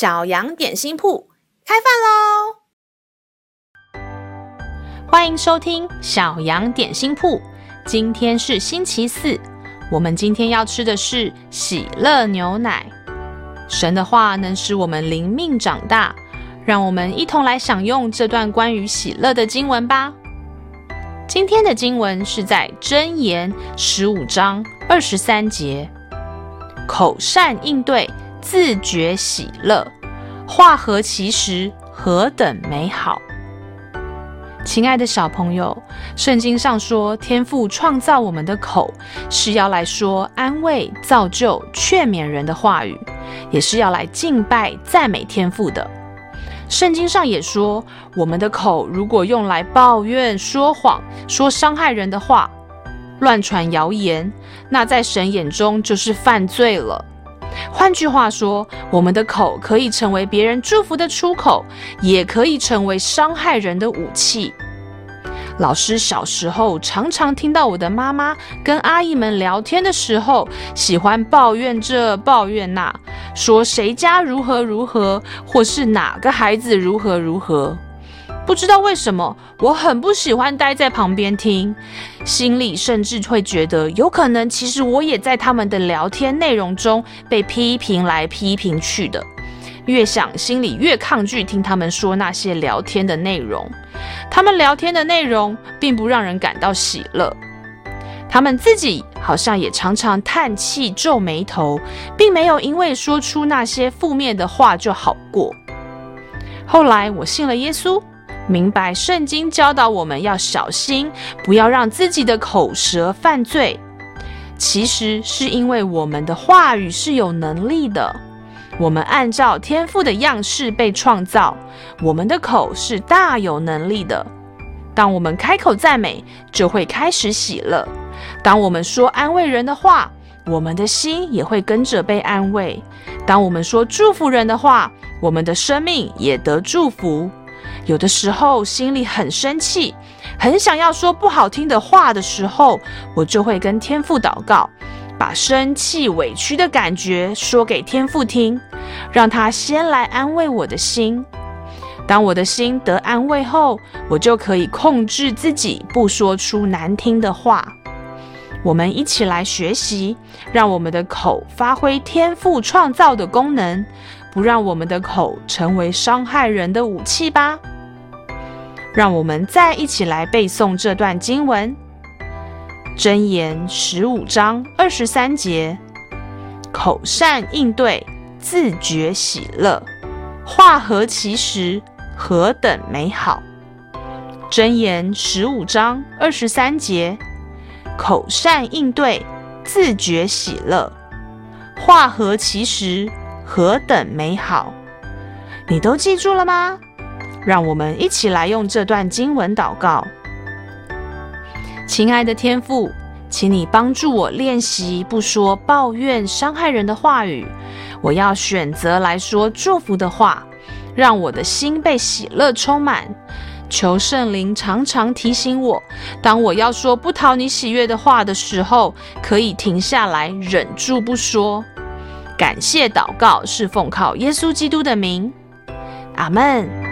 小羊点心铺开饭喽！欢迎收听小羊点心铺。今天是星期四，我们今天要吃的是喜乐牛奶。神的话能使我们灵命长大，让我们一同来享用这段关于喜乐的经文吧。今天的经文是在箴言十五章二十三节，口善应对。自觉喜乐，话合其实，何等美好！亲爱的小朋友，圣经上说，天父创造我们的口，是要来说安慰、造就、劝勉人的话语，也是要来敬拜、赞美天父的。圣经上也说，我们的口如果用来抱怨、说谎、说伤害人的话，乱传谣言，那在神眼中就是犯罪了。换句话说，我们的口可以成为别人祝福的出口，也可以成为伤害人的武器。老师小时候常常听到我的妈妈跟阿姨们聊天的时候，喜欢抱怨这抱怨那，说谁家如何如何，或是哪个孩子如何如何。不知道为什么，我很不喜欢待在旁边听，心里甚至会觉得有可能，其实我也在他们的聊天内容中被批评来批评去的。越想，心里越抗拒听他们说那些聊天的内容。他们聊天的内容并不让人感到喜乐，他们自己好像也常常叹气、皱眉头，并没有因为说出那些负面的话就好过。后来，我信了耶稣。明白圣经教导我们要小心，不要让自己的口舌犯罪。其实是因为我们的话语是有能力的，我们按照天赋的样式被创造，我们的口是大有能力的。当我们开口赞美，就会开始喜乐；当我们说安慰人的话，我们的心也会跟着被安慰；当我们说祝福人的话，我们的生命也得祝福。有的时候心里很生气，很想要说不好听的话的时候，我就会跟天父祷告，把生气委屈的感觉说给天父听，让他先来安慰我的心。当我的心得安慰后，我就可以控制自己不说出难听的话。我们一起来学习，让我们的口发挥天父创造的功能。不让我们的口成为伤害人的武器吧。让我们再一起来背诵这段经文：箴言十五章二十三节，口善应对，自觉喜乐，化合其实，何等美好！箴言十五章二十三节，口善应对，自觉喜乐，化合其实。何等美好！你都记住了吗？让我们一起来用这段经文祷告。亲爱的天父，请你帮助我练习不说抱怨、伤害人的话语。我要选择来说祝福的话，让我的心被喜乐充满。求圣灵常常提醒我，当我要说不讨你喜悦的话的时候，可以停下来，忍住不说。感谢祷告，是奉靠耶稣基督的名，阿门。